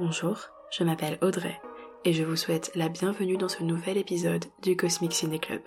Bonjour, je m'appelle Audrey et je vous souhaite la bienvenue dans ce nouvel épisode du Cosmic Ciné Club.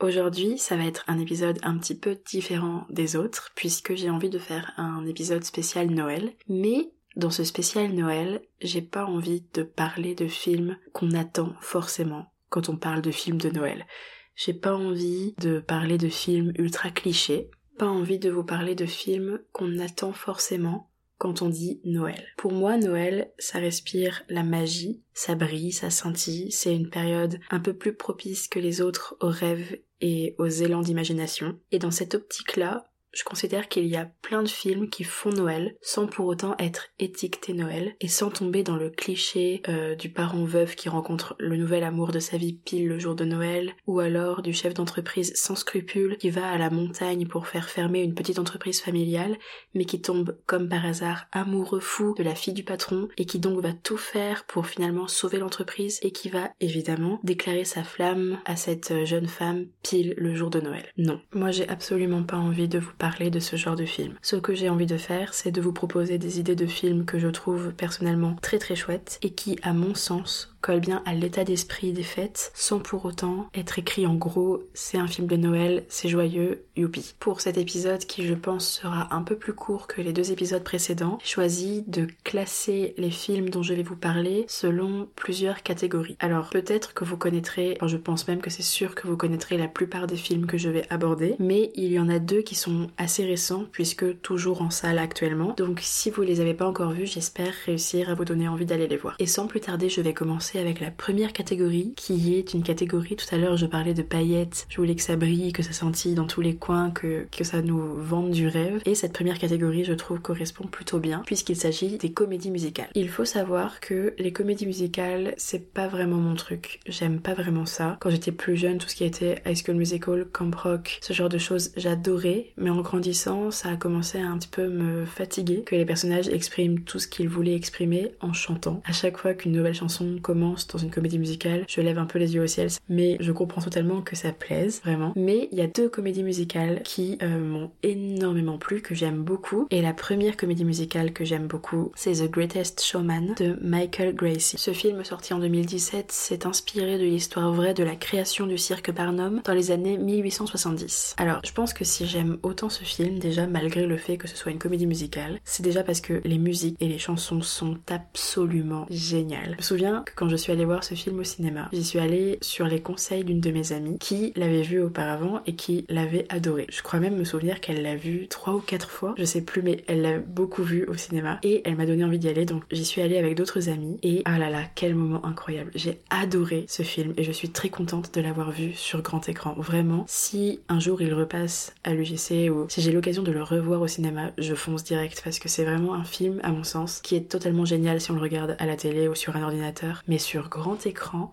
Aujourd'hui, ça va être un épisode un petit peu différent des autres puisque j'ai envie de faire un épisode spécial Noël, mais dans ce spécial Noël, j'ai pas envie de parler de films qu'on attend forcément quand on parle de films de Noël. J'ai pas envie de parler de films ultra clichés, pas envie de vous parler de films qu'on attend forcément on dit Noël. Pour moi, Noël, ça respire la magie, ça brille, ça scintille, c'est une période un peu plus propice que les autres aux rêves et aux élans d'imagination. Et dans cette optique-là, je considère qu'il y a plein de films qui font Noël sans pour autant être étiquetés Noël et sans tomber dans le cliché euh, du parent veuf qui rencontre le nouvel amour de sa vie pile le jour de Noël ou alors du chef d'entreprise sans scrupules qui va à la montagne pour faire fermer une petite entreprise familiale mais qui tombe comme par hasard amoureux fou de la fille du patron et qui donc va tout faire pour finalement sauver l'entreprise et qui va évidemment déclarer sa flamme à cette jeune femme pile le jour de Noël. Non, moi j'ai absolument pas envie de vous de ce genre de film. Ce que j'ai envie de faire, c'est de vous proposer des idées de films que je trouve personnellement très très chouettes et qui, à mon sens, colle bien à l'état d'esprit des fêtes sans pour autant être écrit en gros c'est un film de Noël, c'est joyeux, youpi. Pour cet épisode qui je pense sera un peu plus court que les deux épisodes précédents, j'ai choisi de classer les films dont je vais vous parler selon plusieurs catégories. Alors peut-être que vous connaîtrez, je pense même que c'est sûr que vous connaîtrez la plupart des films que je vais aborder, mais il y en a deux qui sont assez récents puisque toujours en salle actuellement. Donc si vous les avez pas encore vus, j'espère réussir à vous donner envie d'aller les voir. Et sans plus tarder, je vais commencer avec la première catégorie, qui est une catégorie, tout à l'heure je parlais de paillettes, je voulais que ça brille, que ça scintille dans tous les coins, que, que ça nous vende du rêve. Et cette première catégorie, je trouve, correspond plutôt bien, puisqu'il s'agit des comédies musicales. Il faut savoir que les comédies musicales, c'est pas vraiment mon truc. J'aime pas vraiment ça. Quand j'étais plus jeune, tout ce qui était High School Musical, Camp Rock, ce genre de choses, j'adorais. Mais en grandissant, ça a commencé à un petit peu me fatiguer, que les personnages expriment tout ce qu'ils voulaient exprimer en chantant. À chaque fois qu'une nouvelle chanson commence, dans une comédie musicale, je lève un peu les yeux au ciel, mais je comprends totalement que ça plaise, vraiment. Mais il y a deux comédies musicales qui euh, m'ont énormément plu, que j'aime beaucoup. Et la première comédie musicale que j'aime beaucoup, c'est The Greatest Showman de Michael Gracie. Ce film sorti en 2017 s'est inspiré de l'histoire vraie de la création du cirque Barnum dans les années 1870. Alors, je pense que si j'aime autant ce film, déjà malgré le fait que ce soit une comédie musicale, c'est déjà parce que les musiques et les chansons sont absolument géniales. Je me souviens que quand je suis allée voir ce film au cinéma. J'y suis allée sur les conseils d'une de mes amies qui l'avait vu auparavant et qui l'avait adoré. Je crois même me souvenir qu'elle l'a vu trois ou quatre fois, je sais plus, mais elle l'a beaucoup vu au cinéma et elle m'a donné envie d'y aller. Donc j'y suis allée avec d'autres amis et ah là là, quel moment incroyable. J'ai adoré ce film et je suis très contente de l'avoir vu sur grand écran. Vraiment, si un jour il repasse à l'UGC ou si j'ai l'occasion de le revoir au cinéma, je fonce direct parce que c'est vraiment un film, à mon sens, qui est totalement génial si on le regarde à la télé ou sur un ordinateur. Sur grand écran.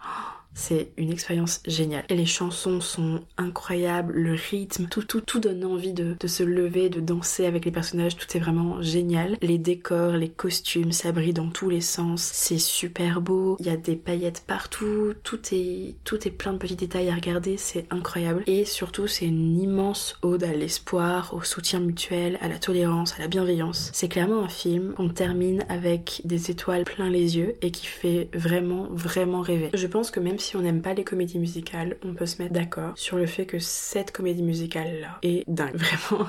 C'est une expérience géniale. Et les chansons sont incroyables, le rythme, tout, tout, tout donne envie de, de, se lever, de danser avec les personnages, tout est vraiment génial. Les décors, les costumes, ça brille dans tous les sens, c'est super beau, il y a des paillettes partout, tout est, tout est plein de petits détails à regarder, c'est incroyable. Et surtout, c'est une immense ode à l'espoir, au soutien mutuel, à la tolérance, à la bienveillance. C'est clairement un film qu'on termine avec des étoiles plein les yeux et qui fait vraiment, vraiment rêver. Je pense que même si on n'aime pas les comédies musicales, on peut se mettre d'accord sur le fait que cette comédie musicale-là est dingue. Vraiment,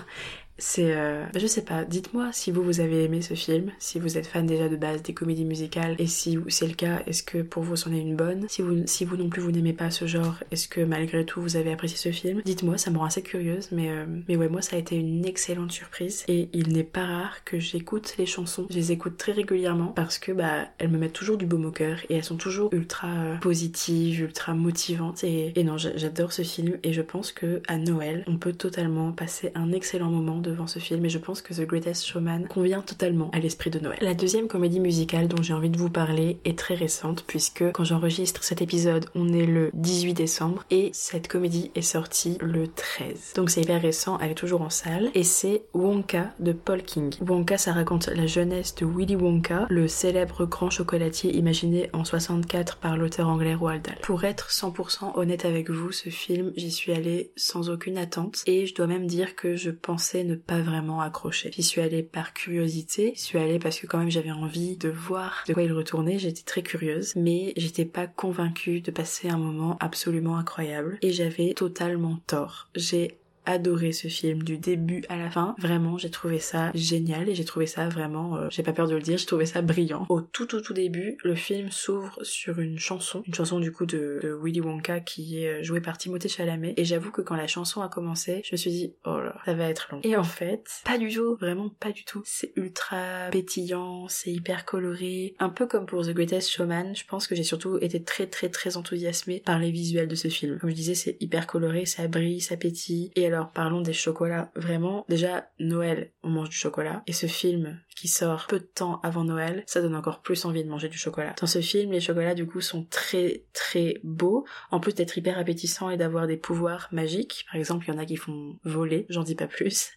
c'est euh, bah, je sais pas dites-moi si vous vous avez aimé ce film si vous êtes fan déjà de base des comédies musicales et si c'est le cas est-ce que pour vous c'en est une bonne? Si vous si vous non plus vous n'aimez pas ce genre est-ce que malgré tout vous avez apprécié ce film? Dites-moi ça me rend assez curieuse mais euh, mais ouais moi ça a été une excellente surprise et il n'est pas rare que j'écoute les chansons. Je les écoute très régulièrement parce que bah elles me mettent toujours du baume au cœur et elles sont toujours ultra euh, positives ultra motivantes et, et non j'adore ce film et je pense que à Noël on peut totalement passer un excellent moment ce film et je pense que The Greatest Showman convient totalement à l'esprit de Noël. La deuxième comédie musicale dont j'ai envie de vous parler est très récente puisque quand j'enregistre cet épisode on est le 18 décembre et cette comédie est sortie le 13. Donc c'est hyper récent, elle est toujours en salle et c'est Wonka de Paul King. Wonka ça raconte la jeunesse de Willy Wonka, le célèbre grand chocolatier imaginé en 64 par l'auteur anglais Roald Dahl. Pour être 100% honnête avec vous, ce film j'y suis allée sans aucune attente et je dois même dire que je pensais ne pas vraiment accroché. J'y suis allée par curiosité, j'y suis allée parce que quand même j'avais envie de voir de quoi il retournait, j'étais très curieuse, mais j'étais pas convaincue de passer un moment absolument incroyable et j'avais totalement tort. J'ai adoré ce film du début à la fin. Vraiment, j'ai trouvé ça génial et j'ai trouvé ça vraiment, euh, j'ai pas peur de le dire, j'ai trouvé ça brillant. Au tout tout tout début, le film s'ouvre sur une chanson, une chanson du coup de, Willy Wonka qui est jouée par Timothée Chalamet. Et j'avoue que quand la chanson a commencé, je me suis dit, oh là, ça va être long. Et en fait, pas du tout, vraiment pas du tout. C'est ultra pétillant, c'est hyper coloré. Un peu comme pour The Greatest Showman, je pense que j'ai surtout été très très très enthousiasmée par les visuels de ce film. Comme je disais, c'est hyper coloré, ça brille, ça pétille. Et alors parlons des chocolats. Vraiment, déjà Noël, on mange du chocolat. Et ce film qui sort peu de temps avant Noël, ça donne encore plus envie de manger du chocolat. Dans ce film, les chocolats du coup sont très très beaux. En plus d'être hyper appétissants et d'avoir des pouvoirs magiques. Par exemple, il y en a qui font voler, j'en dis pas plus.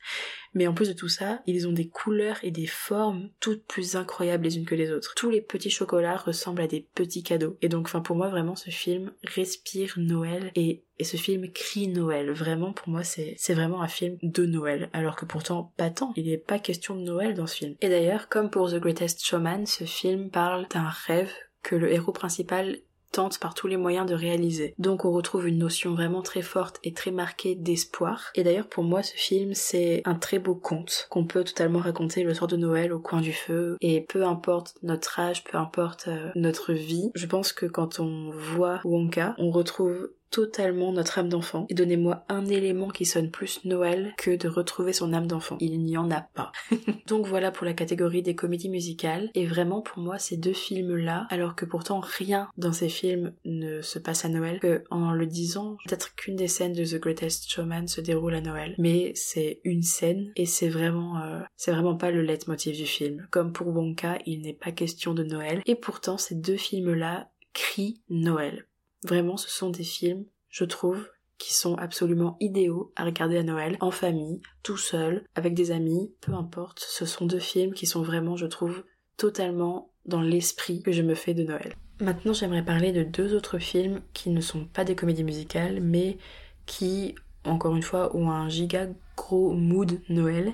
Mais en plus de tout ça, ils ont des couleurs et des formes toutes plus incroyables les unes que les autres. Tous les petits chocolats ressemblent à des petits cadeaux. Et donc, enfin, pour moi, vraiment, ce film respire Noël et, et ce film crie Noël. Vraiment, pour moi, c'est, c'est vraiment un film de Noël. Alors que pourtant, pas tant. Il n'est pas question de Noël dans ce film. Et d'ailleurs, comme pour The Greatest Showman, ce film parle d'un rêve que le héros principal tente par tous les moyens de réaliser. Donc on retrouve une notion vraiment très forte et très marquée d'espoir. Et d'ailleurs pour moi ce film c'est un très beau conte qu'on peut totalement raconter le soir de Noël au coin du feu. Et peu importe notre âge, peu importe euh, notre vie, je pense que quand on voit Wonka, on retrouve totalement notre âme d'enfant. Et donnez-moi un élément qui sonne plus Noël que de retrouver son âme d'enfant. Il n'y en a pas. Donc voilà pour la catégorie des comédies musicales. Et vraiment pour moi ces deux films-là, alors que pourtant rien dans ces films ne se passe à Noël, que en le disant, peut-être qu'une des scènes de The Greatest Showman se déroule à Noël. Mais c'est une scène et c'est vraiment, euh, c'est vraiment pas le leitmotiv du film. Comme pour Wonka, il n'est pas question de Noël. Et pourtant ces deux films-là crient Noël. Vraiment, ce sont des films, je trouve, qui sont absolument idéaux à regarder à Noël, en famille, tout seul, avec des amis, peu importe. Ce sont deux films qui sont vraiment, je trouve, totalement dans l'esprit que je me fais de Noël. Maintenant, j'aimerais parler de deux autres films qui ne sont pas des comédies musicales, mais qui, encore une fois, ont un giga gros mood Noël.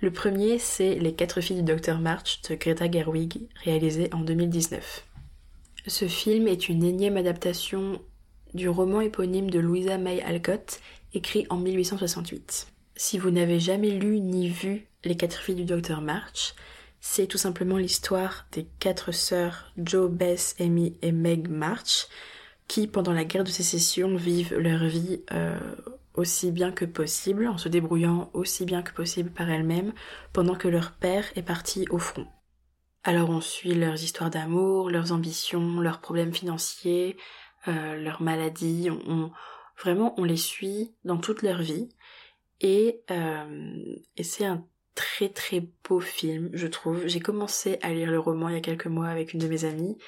Le premier, c'est Les quatre filles du Dr March de Greta Gerwig, réalisé en 2019. Ce film est une énième adaptation du roman éponyme de Louisa May Alcott, écrit en 1868. Si vous n'avez jamais lu ni vu Les quatre filles du docteur March, c'est tout simplement l'histoire des quatre sœurs Joe, Bess, Amy et Meg March, qui pendant la guerre de sécession vivent leur vie euh, aussi bien que possible, en se débrouillant aussi bien que possible par elles-mêmes, pendant que leur père est parti au front. Alors on suit leurs histoires d'amour, leurs ambitions, leurs problèmes financiers, euh, leurs maladies. On, vraiment, on les suit dans toute leur vie. Et, euh, et c'est un très très beau film, je trouve. J'ai commencé à lire le roman il y a quelques mois avec une de mes amies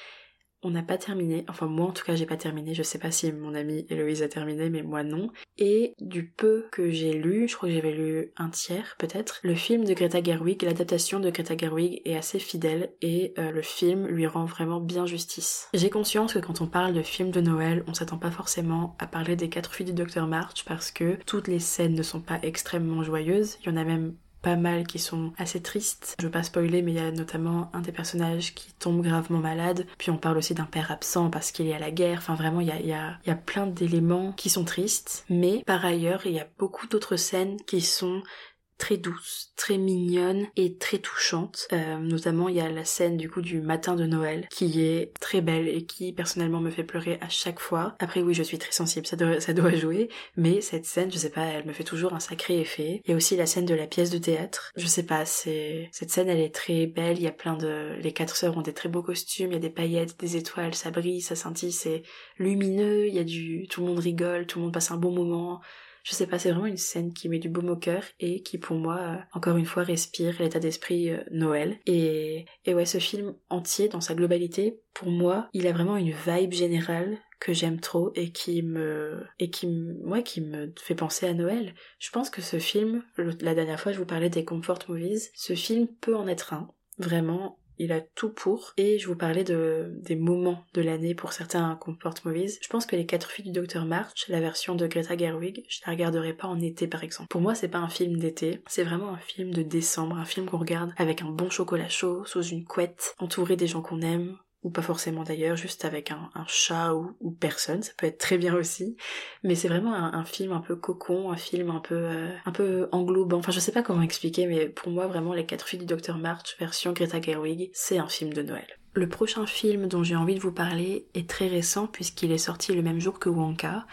on n'a pas terminé, enfin moi en tout cas j'ai pas terminé, je sais pas si mon amie Héloïse a terminé mais moi non. Et du peu que j'ai lu, je crois que j'avais lu un tiers peut-être, le film de Greta Gerwig, l'adaptation de Greta Gerwig est assez fidèle et euh, le film lui rend vraiment bien justice. J'ai conscience que quand on parle de film de Noël, on s'attend pas forcément à parler des quatre filles du Dr March parce que toutes les scènes ne sont pas extrêmement joyeuses, il y en a même pas mal qui sont assez tristes. Je veux pas spoiler, mais il y a notamment un des personnages qui tombe gravement malade. Puis on parle aussi d'un père absent parce qu'il est à la guerre. Enfin vraiment, il y a, il y a, y a plein d'éléments qui sont tristes. Mais par ailleurs, il y a beaucoup d'autres scènes qui sont très douce, très mignonne et très touchante. Euh, notamment, il y a la scène du coup du matin de Noël qui est très belle et qui personnellement me fait pleurer à chaque fois. Après, oui, je suis très sensible, ça doit, ça doit jouer, mais cette scène, je sais pas, elle me fait toujours un sacré effet. Il y a aussi la scène de la pièce de théâtre. Je sais pas, c'est cette scène, elle est très belle. Il y a plein de, les quatre sœurs ont des très beaux costumes. Il y a des paillettes, des étoiles, ça brille, ça scintille, c'est lumineux. Il y a du, tout le monde rigole, tout le monde passe un bon moment. Je sais pas, c'est vraiment une scène qui met du baume au cœur et qui pour moi, euh, encore une fois, respire l'état d'esprit euh, Noël. Et, et ouais, ce film entier, dans sa globalité, pour moi, il a vraiment une vibe générale que j'aime trop et qui me et qui moi qui me fait penser à Noël. Je pense que ce film, la dernière fois je vous parlais des comfort movies, ce film peut en être un. Vraiment, il a tout pour. Et je vous parlais de, des moments de l'année pour certains comporte movies. Je pense que Les Quatre filles du Docteur March, la version de Greta Gerwig, je la regarderai pas en été par exemple. Pour moi, c'est pas un film d'été, c'est vraiment un film de décembre, un film qu'on regarde avec un bon chocolat chaud, sous une couette, entouré des gens qu'on aime, ou pas forcément d'ailleurs, juste avec un, chat ou, personne, ça peut être très bien aussi. Mais c'est vraiment un, film un peu cocon, un film un peu euh, un peu englobant. Enfin, je sais pas comment expliquer, mais pour moi vraiment, Les Quatre filles du Dr March version Greta Gerwig, c'est un film de Noël. Le prochain film dont j'ai envie de vous parler est très récent puisqu'il est sorti le même jour que Wonka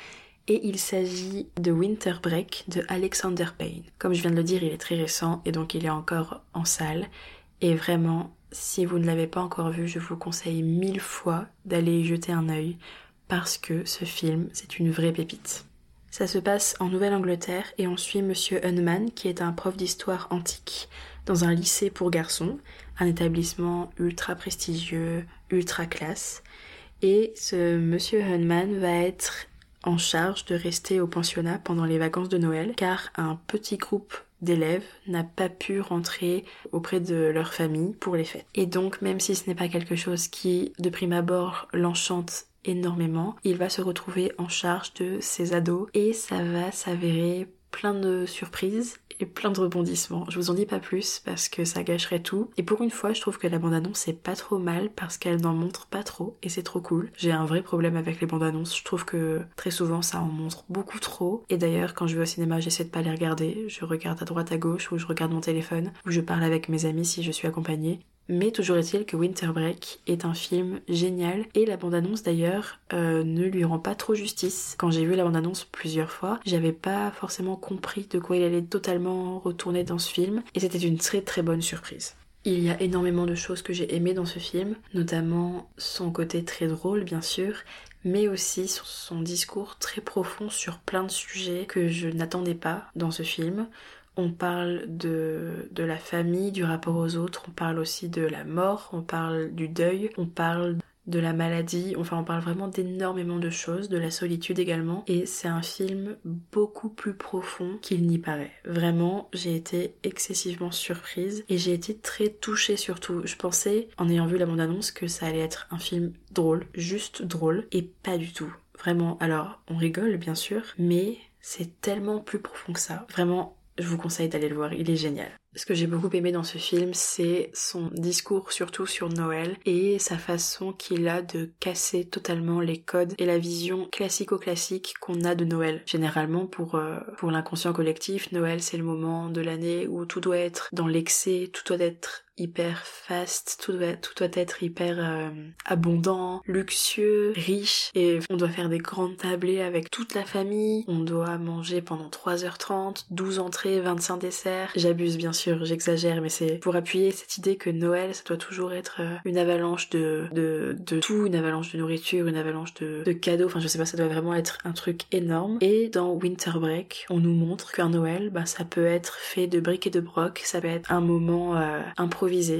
et il s'agit de Winter Break de Alexander Payne. Comme je viens de le dire, il est très récent et donc il est encore en salle et vraiment si vous ne l'avez pas encore vu, je vous conseille mille fois d'aller y jeter un œil parce que ce film, c'est une vraie pépite. Ça se passe en Nouvelle-Angleterre et on suit Monsieur Hunman qui est un prof d'histoire antique dans un lycée pour garçons, un établissement ultra prestigieux, ultra classe. Et ce Monsieur Hunman va être en charge de rester au pensionnat pendant les vacances de Noël car un petit groupe d'élèves n'a pas pu rentrer auprès de leur famille pour les fêtes. Et donc, même si ce n'est pas quelque chose qui, de prime abord, l'enchante énormément, il va se retrouver en charge de ses ados et ça va s'avérer plein de surprises et plein de rebondissements. Je vous en dis pas plus parce que ça gâcherait tout. Et pour une fois, je trouve que la bande-annonce est pas trop mal parce qu'elle n'en montre pas trop et c'est trop cool. J'ai un vrai problème avec les bandes-annonces. Je trouve que très souvent ça en montre beaucoup trop. Et d'ailleurs, quand je vais au cinéma, j'essaie de pas les regarder. Je regarde à droite à gauche ou je regarde mon téléphone ou je parle avec mes amis si je suis accompagnée. Mais toujours est-il que Winter Break est un film génial et la bande-annonce d'ailleurs euh, ne lui rend pas trop justice. Quand j'ai vu la bande-annonce plusieurs fois, j'avais pas forcément compris de quoi il allait totalement retourner dans ce film et c'était une très très bonne surprise. Il y a énormément de choses que j'ai aimées dans ce film, notamment son côté très drôle bien sûr, mais aussi son discours très profond sur plein de sujets que je n'attendais pas dans ce film. On parle de, la famille, du rapport aux autres, on parle aussi de la mort, on parle du deuil, on parle de la maladie, enfin on parle vraiment d'énormément de choses, de la solitude également, et c'est un film beaucoup plus profond qu'il n'y paraît. Vraiment, j'ai été excessivement surprise et j'ai été très touchée surtout. Je pensais, en ayant vu la bande-annonce, que ça allait être un film drôle, juste drôle, et pas du tout. Vraiment, alors on rigole bien sûr, mais c'est tellement plus profond que ça. Vraiment, je vous conseille d'aller le voir, il est génial. Ce que j'ai beaucoup aimé dans ce film, c'est son discours surtout sur Noël et sa façon qu'il a de casser totalement les codes et la vision classico-classique qu'on a de Noël. Généralement, pour, euh, pour l'inconscient collectif, Noël c'est le moment de l'année où tout doit être dans l'excès, tout doit être hyper fast, tout doit, tout doit être hyper euh, abondant, luxueux, riche, et on doit faire des grandes tablées avec toute la famille, on doit manger pendant 3h30, 12 entrées, 25 desserts. J'abuse bien sûr, j'exagère, mais c'est pour appuyer cette idée que Noël, ça doit toujours être euh, une avalanche de, de, de tout, une avalanche de nourriture, une avalanche de, de cadeaux, enfin je sais pas, ça doit vraiment être un truc énorme. Et dans Winter Break, on nous montre qu'un Noël, bah, ça peut être fait de briques et de broc, ça peut être un moment euh,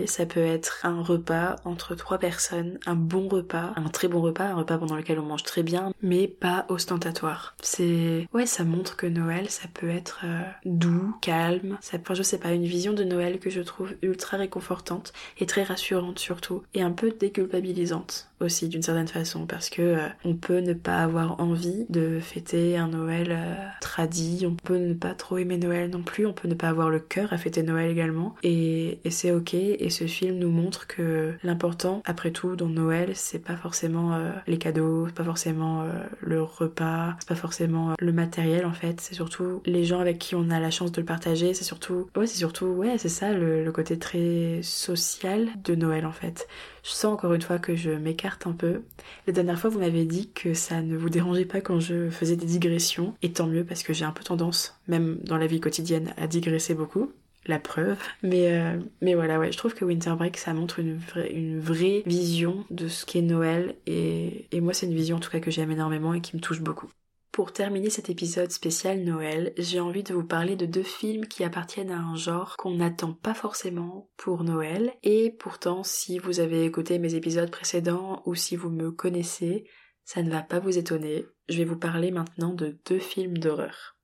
ça peut être un repas entre trois personnes, un bon repas, un très bon repas, un repas pendant lequel on mange très bien, mais pas ostentatoire. C'est ouais, ça montre que Noël, ça peut être euh, doux, calme. Ça, enfin, je sais pas, une vision de Noël que je trouve ultra réconfortante et très rassurante surtout, et un peu déculpabilisante aussi d'une certaine façon, parce que euh, on peut ne pas avoir envie de fêter un Noël euh, tradit, on peut ne pas trop aimer Noël non plus, on peut ne pas avoir le cœur à fêter Noël également, et, et c'est ok et ce film nous montre que l'important, après tout, dans Noël, c'est pas forcément euh, les cadeaux, c'est pas forcément euh, le repas, c'est pas forcément euh, le matériel en fait, c'est surtout les gens avec qui on a la chance de le partager, c'est surtout, ouais, c'est surtout, ouais, c'est ça le, le côté très social de Noël en fait. Je sens encore une fois que je m'écarte un peu. La dernière fois, vous m'avez dit que ça ne vous dérangeait pas quand je faisais des digressions, et tant mieux parce que j'ai un peu tendance, même dans la vie quotidienne, à digresser beaucoup la preuve. Mais, euh, mais voilà, ouais, je trouve que Winter Break, ça montre une vraie, une vraie vision de ce qu'est Noël. Et, et moi, c'est une vision en tout cas que j'aime énormément et qui me touche beaucoup. Pour terminer cet épisode spécial Noël, j'ai envie de vous parler de deux films qui appartiennent à un genre qu'on n'attend pas forcément pour Noël. Et pourtant, si vous avez écouté mes épisodes précédents ou si vous me connaissez, ça ne va pas vous étonner. Je vais vous parler maintenant de deux films d'horreur.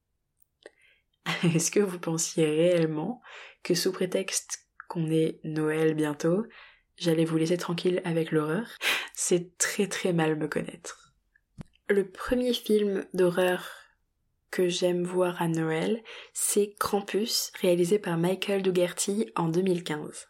Est-ce que vous pensiez réellement que sous prétexte qu'on est Noël bientôt, j'allais vous laisser tranquille avec l'horreur, c'est très très mal me connaître. Le premier film d'horreur que j'aime voir à Noël, c'est Krampus, réalisé par Michael Dougherty en 2015.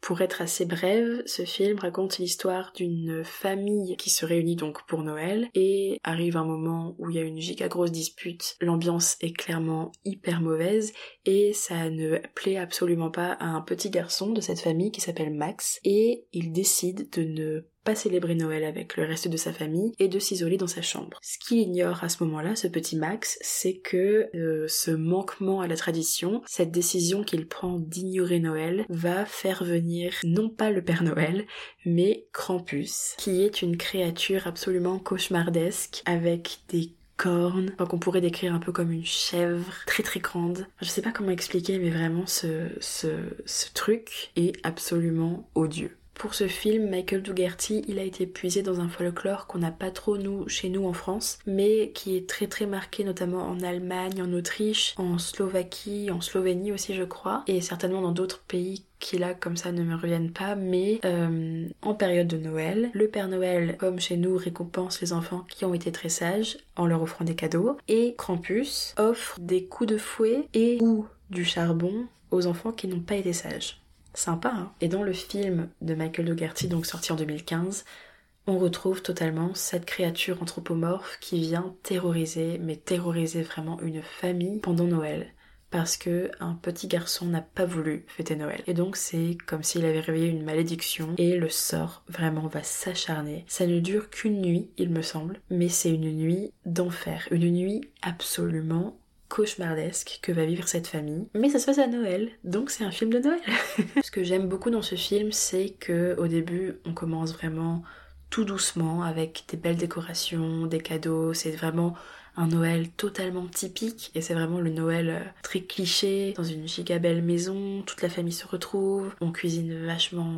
Pour être assez brève, ce film raconte l'histoire d'une famille qui se réunit donc pour Noël et arrive un moment où il y a une giga grosse dispute, l'ambiance est clairement hyper mauvaise et ça ne plaît absolument pas à un petit garçon de cette famille qui s'appelle Max et il décide de ne célébrer Noël avec le reste de sa famille et de s'isoler dans sa chambre. Ce qu'il ignore à ce moment-là, ce petit Max, c'est que euh, ce manquement à la tradition, cette décision qu'il prend d'ignorer Noël, va faire venir non pas le Père Noël, mais Krampus, qui est une créature absolument cauchemardesque avec des cornes, qu'on pourrait décrire un peu comme une chèvre très très grande. Je sais pas comment expliquer, mais vraiment ce, ce truc est absolument odieux. Pour ce film, Michael Dougherty, il a été puisé dans un folklore qu'on n'a pas trop nous chez nous en France, mais qui est très très marqué notamment en Allemagne, en Autriche, en Slovaquie, en Slovénie aussi je crois, et certainement dans d'autres pays qui là comme ça ne me reviennent pas, mais euh, en période de Noël, le Père Noël, comme chez nous, récompense les enfants qui ont été très sages en leur offrant des cadeaux, et Krampus offre des coups de fouet et ou du charbon aux enfants qui n'ont pas été sages. Sympa, hein Et dans le film de Michael Dougherty, donc sorti en 2015, on retrouve totalement cette créature anthropomorphe qui vient terroriser, mais terroriser vraiment une famille pendant Noël. Parce que un petit garçon n'a pas voulu fêter Noël. Et donc c'est comme s'il avait réveillé une malédiction et le sort vraiment va s'acharner. Ça ne dure qu'une nuit, il me semble, mais c'est une nuit d'enfer. Une nuit absolument cauchemardesque que va vivre cette famille. Mais ça se passe à Noël, donc c'est un film de Noël. Ce que j'aime beaucoup dans ce film, c'est que au début, on commence vraiment tout doucement avec des belles décorations, des cadeaux, c'est vraiment un Noël totalement typique et c'est vraiment le Noël euh, très cliché dans une giga belle maison, toute la famille se retrouve, on cuisine vachement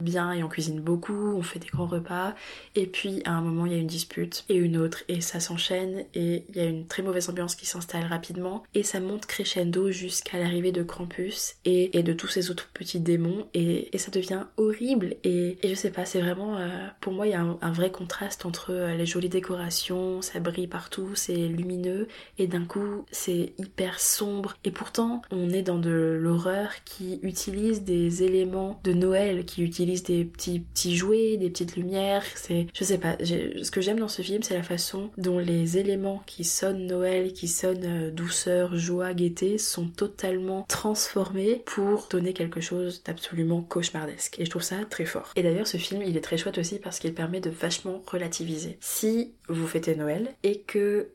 bien et on cuisine beaucoup, on fait des grands repas et puis à un moment il y a une dispute et une autre et ça s'enchaîne et il y a une très mauvaise ambiance qui s'installe rapidement et ça monte crescendo jusqu'à l'arrivée de Krampus et, de tous ces autres petits démons et, ça devient horrible et, je sais pas c'est vraiment euh, pour moi il y a un, un, vrai contraste entre euh, les jolies décorations, ça brille partout, c'est lumineux et d'un coup c'est hyper sombre et pourtant on est dans de l'horreur qui utilise des éléments de Noël, qui utilise des petits petits jouets, des petites lumières, c'est je sais pas, ce que j'aime dans ce film c'est la façon dont les éléments qui sonnent Noël, qui sonnent euh, douceur, joie, gaieté sont totalement transformés pour donner quelque chose d'absolument cauchemardesque et je trouve ça très fort. Et d'ailleurs ce film il est très chouette aussi parce qu'il permet de vachement relativiser. Si vous fêtez Noël et que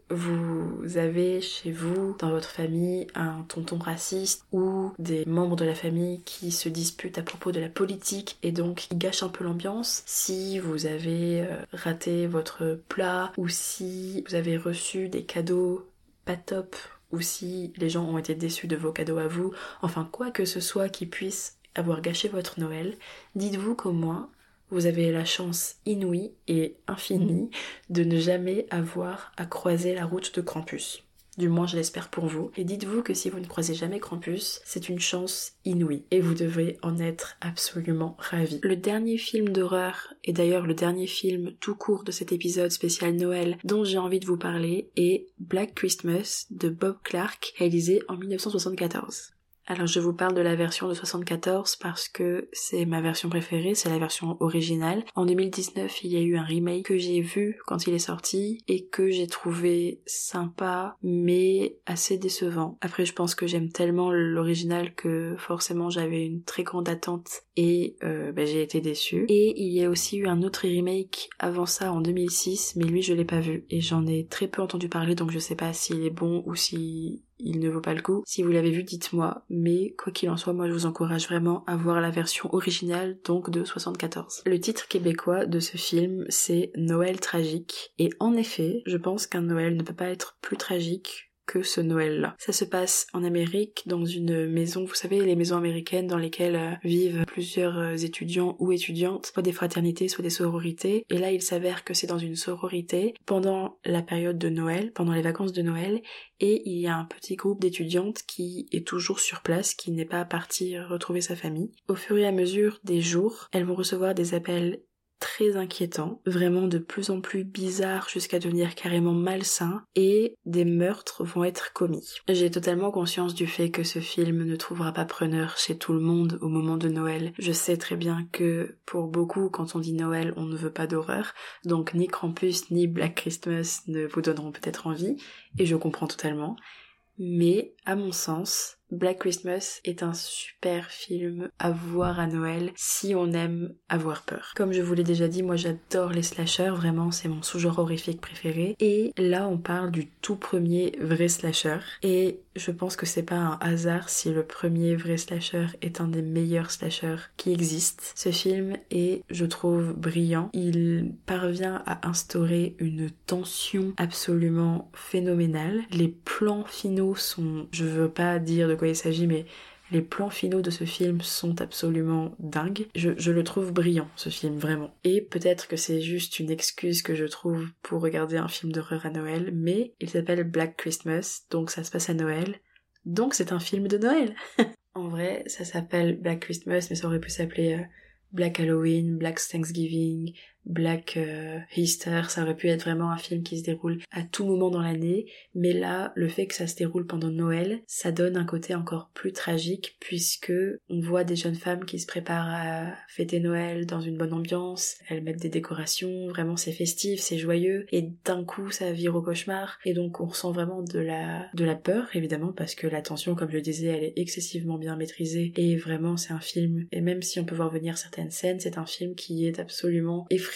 avez chez vous, dans votre famille, un tonton raciste ou des membres de la famille qui se disputent à propos de la politique et donc qui gâchent un peu l'ambiance, si vous avez euh, raté votre plat ou si vous avez reçu des cadeaux pas top ou si les gens ont été déçus de vos cadeaux à vous, enfin quoi que ce soit qui puisse avoir gâché votre Noël, dites-vous qu'au moins vous avez la chance inouïe et infinie de ne jamais avoir à croiser la route de Krampus. Du moins, je l'espère pour vous. Et dites-vous que si vous ne croisez jamais Krampus, c'est une chance inouïe. Et vous devez en être absolument ravi. Le dernier film d'horreur, et d'ailleurs le dernier film tout court de cet épisode spécial Noël dont j'ai envie de vous parler, est Black Christmas de Bob Clark, réalisé en 1974. Alors je vous parle de la version de 74 parce que c'est ma version préférée, c'est la version originale. En 2019, il y a eu un remake que j'ai vu quand il est sorti et que j'ai trouvé sympa mais assez décevant. Après je pense que j'aime tellement l'original que forcément j'avais une très grande attente et euh, bah, j'ai été déçue. Et il y a aussi eu un autre remake avant ça en 2006 mais lui je l'ai pas vu et j'en ai très peu entendu parler donc je sais pas s'il est bon ou si il ne vaut pas le coup. Si vous l'avez vu, dites-moi. Mais quoi qu'il en soit, moi je vous encourage vraiment à voir la version originale, donc de 74. Le titre québécois de ce film, c'est Noël tragique. Et en effet, je pense qu'un Noël ne peut pas être plus tragique que ce Noël-là. Ça se passe en Amérique, dans une maison, vous savez, les maisons américaines dans lesquelles euh, vivent plusieurs euh, étudiants ou étudiantes, soit des fraternités, soit des sororités. Et là, il s'avère que c'est dans une sororité pendant la période de Noël, pendant les vacances de Noël, et il y a un petit groupe d'étudiantes qui est toujours sur place, qui n'est pas parti retrouver sa famille. Au fur et à mesure des jours, elles vont recevoir des appels très inquiétant, vraiment de plus en plus bizarre jusqu'à devenir carrément malsain, et des meurtres vont être commis. J'ai totalement conscience du fait que ce film ne trouvera pas preneur chez tout le monde au moment de Noël. Je sais très bien que pour beaucoup, quand on dit Noël, on ne veut pas d'horreur, donc ni Krampus ni Black Christmas ne vous donneront peut-être envie, et je comprends totalement. Mais, à mon sens, Black Christmas est un super film à voir à Noël si on aime avoir peur. Comme je vous l'ai déjà dit, moi j'adore les slashers, vraiment c'est mon sous-genre horrifique préféré. Et là on parle du tout premier vrai slasher. Et je pense que c'est pas un hasard si le premier vrai slasher est un des meilleurs slashers qui existent. Ce film est, je trouve, brillant. Il parvient à instaurer une tension absolument phénoménale. Les plans finaux sont, je veux pas dire de quoi il s'agit, mais les plans finaux de ce film sont absolument dingues. Je, le trouve brillant, ce film, vraiment. Et peut-être que c'est juste une excuse que je trouve pour regarder un film d'horreur à Noël, mais il s'appelle Black Christmas, donc ça se passe à Noël. Donc c'est un film de Noël En vrai, ça s'appelle Black Christmas, mais ça aurait pu s'appeler euh, Black Halloween, Black Thanksgiving, Black euh, Easter, ça aurait pu être vraiment un film qui se déroule à tout moment dans l'année, mais là, le fait que ça se déroule pendant Noël, ça donne un côté encore plus tragique puisque on voit des jeunes femmes qui se préparent à fêter Noël dans une bonne ambiance, elles mettent des décorations, vraiment c'est festif, c'est joyeux, et d'un coup ça vire au cauchemar, et donc on ressent vraiment de la, de la peur évidemment parce que la tension, comme je le disais, elle est excessivement bien maîtrisée, et vraiment c'est un film, et même si on peut voir venir certaines scènes, c'est un film qui est absolument effrayant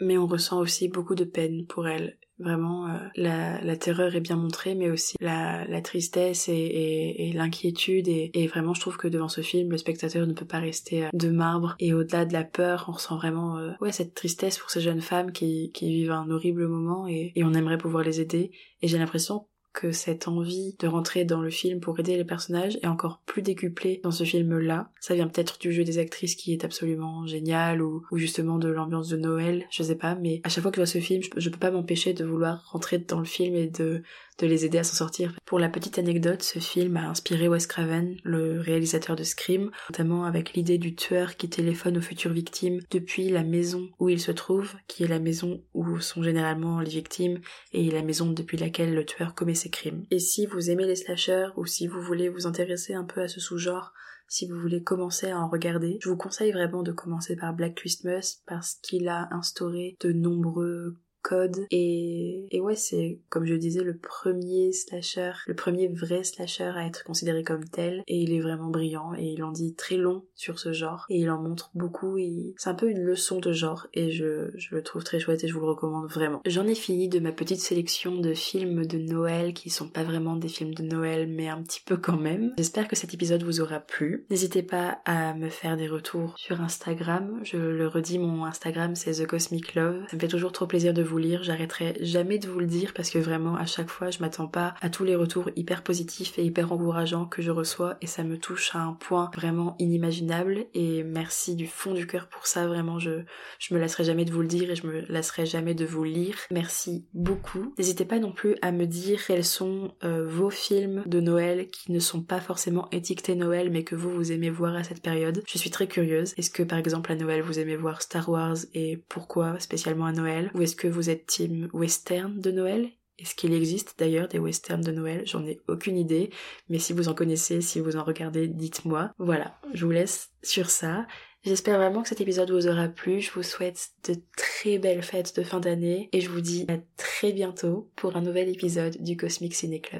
mais on ressent aussi beaucoup de peine pour elle. Vraiment, euh, la, terreur est bien montrée, mais aussi la, tristesse et, l'inquiétude. Et, vraiment, je trouve que devant ce film, le spectateur ne peut pas rester euh, de marbre. Et au-delà de la peur, on ressent vraiment euh, ouais cette tristesse pour ces jeunes femmes qui, qui vivent un horrible moment et, et on aimerait pouvoir les aider. Et j'ai l'impression cette envie de rentrer dans le film pour aider les personnages est encore plus décuplée dans ce film-là. Ça vient peut-être du jeu des actrices qui est absolument génial ou, justement de l'ambiance de Noël, je sais pas, mais à chaque fois que je vois ce film, je, je peux pas m'empêcher de vouloir rentrer dans le film et de de les aider à s'en sortir. Pour la petite anecdote, ce film a inspiré Wes Craven, le réalisateur de Scream, notamment avec l'idée du tueur qui téléphone aux futures victimes depuis la maison où il se trouve, qui est la maison où sont généralement les victimes, et la maison depuis laquelle le tueur commet ses crimes. Et si vous aimez les slashers, ou si vous voulez vous intéresser un peu à ce sous-genre, si vous voulez commencer à en regarder, je vous conseille vraiment de commencer par Black Christmas parce qu'il a instauré de nombreux code. Et, et ouais c'est comme je disais le premier slasher le premier vrai slasher à être considéré comme tel. Et il est vraiment brillant et il en dit très long sur ce genre. Et il en montre beaucoup et c'est un peu une leçon de genre et je, je le trouve très chouette et je vous le recommande vraiment. J'en ai fini de ma petite sélection de films de Noël qui sont pas vraiment des films de Noël mais un petit peu quand même. J'espère que cet épisode vous aura plu. N'hésitez pas à me faire des retours sur Instagram. Je le redis mon Instagram c'est The Cosmic Love. Ça me fait toujours trop plaisir de vous lire, j'arrêterai jamais de vous le dire parce que vraiment à chaque fois je m'attends pas à tous les retours hyper positifs et hyper encourageants que je reçois et ça me touche à un point vraiment inimaginable et merci du fond du cœur pour ça, vraiment je, je me lasserai jamais de vous le dire et je me lasserai jamais de vous lire. Merci beaucoup. N'hésitez pas non plus à me dire quels sont euh, vos films de Noël qui ne sont pas forcément étiquetés Noël mais que vous vous aimez voir à cette période. Je suis très curieuse. Est-ce que par exemple à Noël vous aimez voir Star Wars et pourquoi spécialement à Noël? Ou est-ce que vous vous êtes team western de Noël? Est-ce qu'il existe d'ailleurs des westerns de Noël? J'en ai aucune idée, mais si vous en connaissez, si vous en regardez, dites-moi. Voilà, je vous laisse sur ça. J'espère vraiment que cet épisode vous aura plu. Je vous souhaite de très belles fêtes de fin d'année et je vous dis à très bientôt pour un nouvel épisode du Cosmic Ciné Club.